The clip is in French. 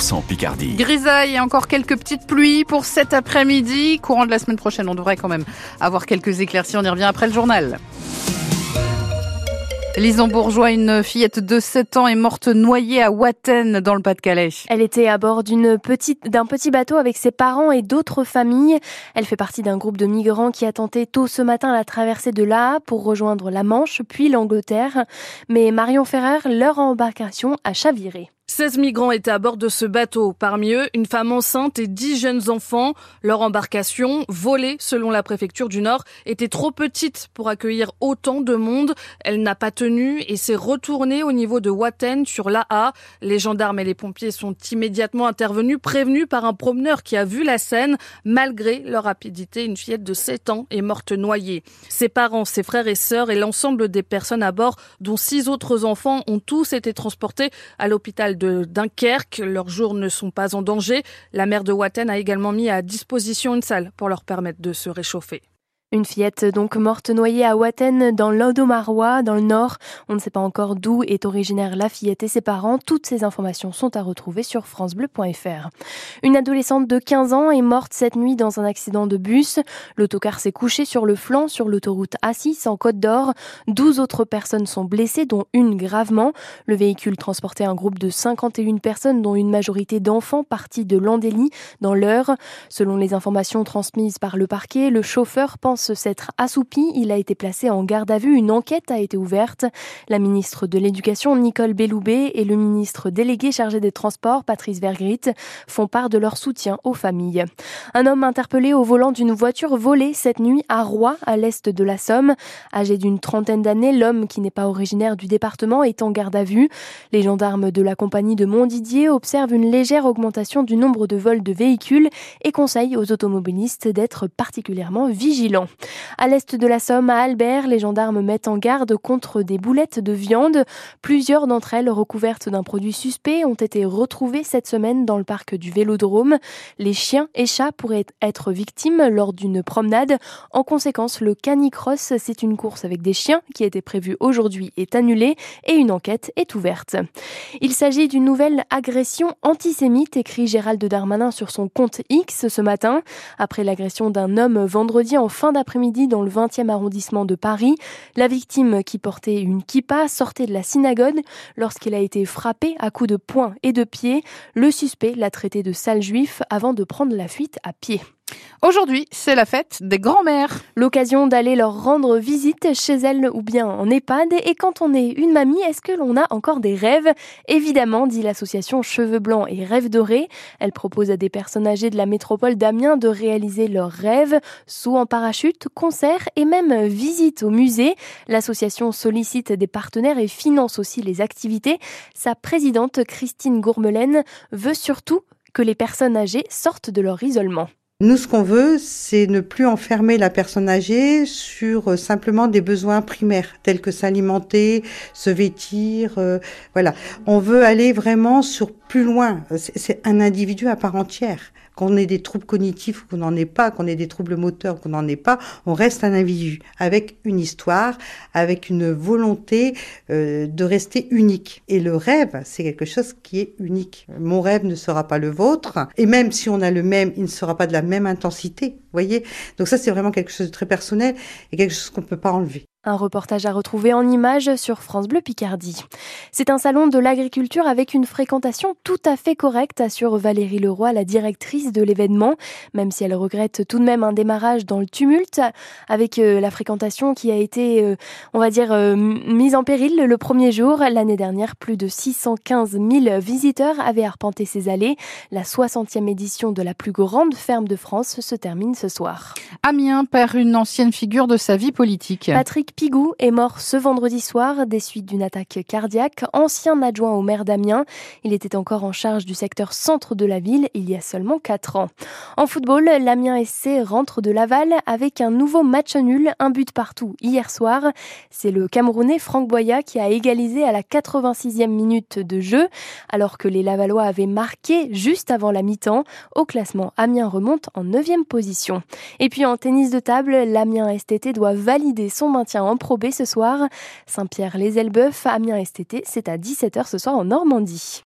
100% Picardie. Grisaille et encore quelques petites pluies pour cet après-midi. Courant de la semaine prochaine, on devrait quand même avoir quelques éclaircies. On y revient après le journal. Lison Bourgeois, une fillette de 7 ans, est morte noyée à Watten dans le Pas-de-Calais. Elle était à bord d'une petite, d'un petit bateau avec ses parents et d'autres familles. Elle fait partie d'un groupe de migrants qui a tenté tôt ce matin la traversée de l'A pour rejoindre la Manche, puis l'Angleterre. Mais Marion Ferrer, leur embarcation a chaviré. 16 migrants étaient à bord de ce bateau. Parmi eux, une femme enceinte et 10 jeunes enfants. Leur embarcation, volée selon la préfecture du Nord, était trop petite pour accueillir autant de monde. Elle n'a pas tenu et s'est retournée au niveau de Watten sur l'AA. Les gendarmes et les pompiers sont immédiatement intervenus, prévenus par un promeneur qui a vu la scène. Malgré leur rapidité, une fillette de 7 ans est morte noyée. Ses parents, ses frères et sœurs et l'ensemble des personnes à bord, dont six autres enfants, ont tous été transportés à l'hôpital de Dunkerque. Leurs jours ne sont pas en danger. La maire de Watten a également mis à disposition une salle pour leur permettre de se réchauffer. Une fillette donc morte noyée à Watten dans l'Odomarois, dans le nord. On ne sait pas encore d'où est originaire la fillette et ses parents. Toutes ces informations sont à retrouver sur francebleu.fr. Une adolescente de 15 ans est morte cette nuit dans un accident de bus. L'autocar s'est couché sur le flanc sur l'autoroute A6 en Côte d'Or. 12 autres personnes sont blessées, dont une gravement. Le véhicule transportait un groupe de 51 personnes, dont une majorité d'enfants partis de Landélie dans l'heure. Selon les informations transmises par le parquet, le chauffeur pense s'être assoupi. Il a été placé en garde à vue. Une enquête a été ouverte. La ministre de l'Éducation, Nicole Belloubet, et le ministre délégué chargé des Transports, Patrice Vergrit, font part de leur soutien aux familles. Un homme interpellé au volant d'une voiture volée cette nuit à Roy, à l'est de la Somme. Âgé d'une trentaine d'années, l'homme, qui n'est pas originaire du département, est en garde à vue. Les gendarmes de la compagnie de Montdidier observent une légère augmentation du nombre de vols de véhicules et conseillent aux automobilistes d'être particulièrement vigilants. À l'est de la Somme, à Albert, les gendarmes mettent en garde contre des boulettes de viande. Plusieurs d'entre elles, recouvertes d'un produit suspect, ont été retrouvées cette semaine dans le parc du Vélodrome. Les chiens et chats pourraient être victimes lors d'une promenade. En conséquence, le canicross, c'est une course avec des chiens qui était prévue aujourd'hui, est annulée et une enquête est ouverte. Il s'agit d'une nouvelle agression antisémite, écrit Gérald Darmanin sur son compte X ce matin, après l'agression d'un homme vendredi en fin d'après-midi dans le 20e arrondissement de Paris. La victime, qui portait une kippa, sortait de la synagogue lorsqu'il a été frappé à coups de poing et de pied. Le suspect l'a traité de sale juif avant de prendre la fuite à pied. Aujourd'hui, c'est la fête des grands-mères. L'occasion d'aller leur rendre visite chez elles ou bien en EHPAD. Et quand on est une mamie, est-ce que l'on a encore des rêves? Évidemment, dit l'association Cheveux Blancs et Rêves Dorés. Elle propose à des personnes âgées de la métropole d'Amiens de réaliser leurs rêves, saut en parachute, concerts et même visite au musée. L'association sollicite des partenaires et finance aussi les activités. Sa présidente, Christine Gourmelaine, veut surtout que les personnes âgées sortent de leur isolement. Nous, ce qu'on veut, c'est ne plus enfermer la personne âgée sur euh, simplement des besoins primaires, tels que s'alimenter, se vêtir, euh, voilà. On veut aller vraiment sur plus loin. C'est un individu à part entière qu'on ait des troubles cognitifs ou qu'on n'en ait pas, qu'on ait des troubles moteurs ou qu'on n'en ait pas, on reste un individu avec une histoire, avec une volonté euh, de rester unique. Et le rêve, c'est quelque chose qui est unique. Mon rêve ne sera pas le vôtre, et même si on a le même, il ne sera pas de la même intensité. Voyez? Donc ça, c'est vraiment quelque chose de très personnel et quelque chose qu'on ne peut pas enlever. Un reportage à retrouver en images sur France Bleu Picardie. C'est un salon de l'agriculture avec une fréquentation tout à fait correcte, assure Valérie Leroy, la directrice de l'événement, même si elle regrette tout de même un démarrage dans le tumulte, avec euh, la fréquentation qui a été, euh, on va dire, euh, mise en péril le premier jour. L'année dernière, plus de 615 000 visiteurs avaient arpenté ces allées. La 60e édition de la plus grande ferme de France se termine ce soir. Amiens perd une ancienne figure de sa vie politique. Patrick Pigou est mort ce vendredi soir des suites d'une attaque cardiaque. Ancien adjoint au maire d'Amiens, il était encore en charge du secteur centre de la ville il y a seulement 4 ans. En football, l'Amiens SC rentre de Laval avec un nouveau match nul, un but partout hier soir. C'est le Camerounais Franck Boya qui a égalisé à la 86e minute de jeu, alors que les Lavallois avaient marqué juste avant la mi-temps. Au classement, Amiens remonte en 9e position. Et puis en tennis de table, l'Amiens STT doit valider son maintien en Pro ce soir. Saint-Pierre-les-Elbeuf, Amiens STT, c'est à 17h ce soir en Normandie.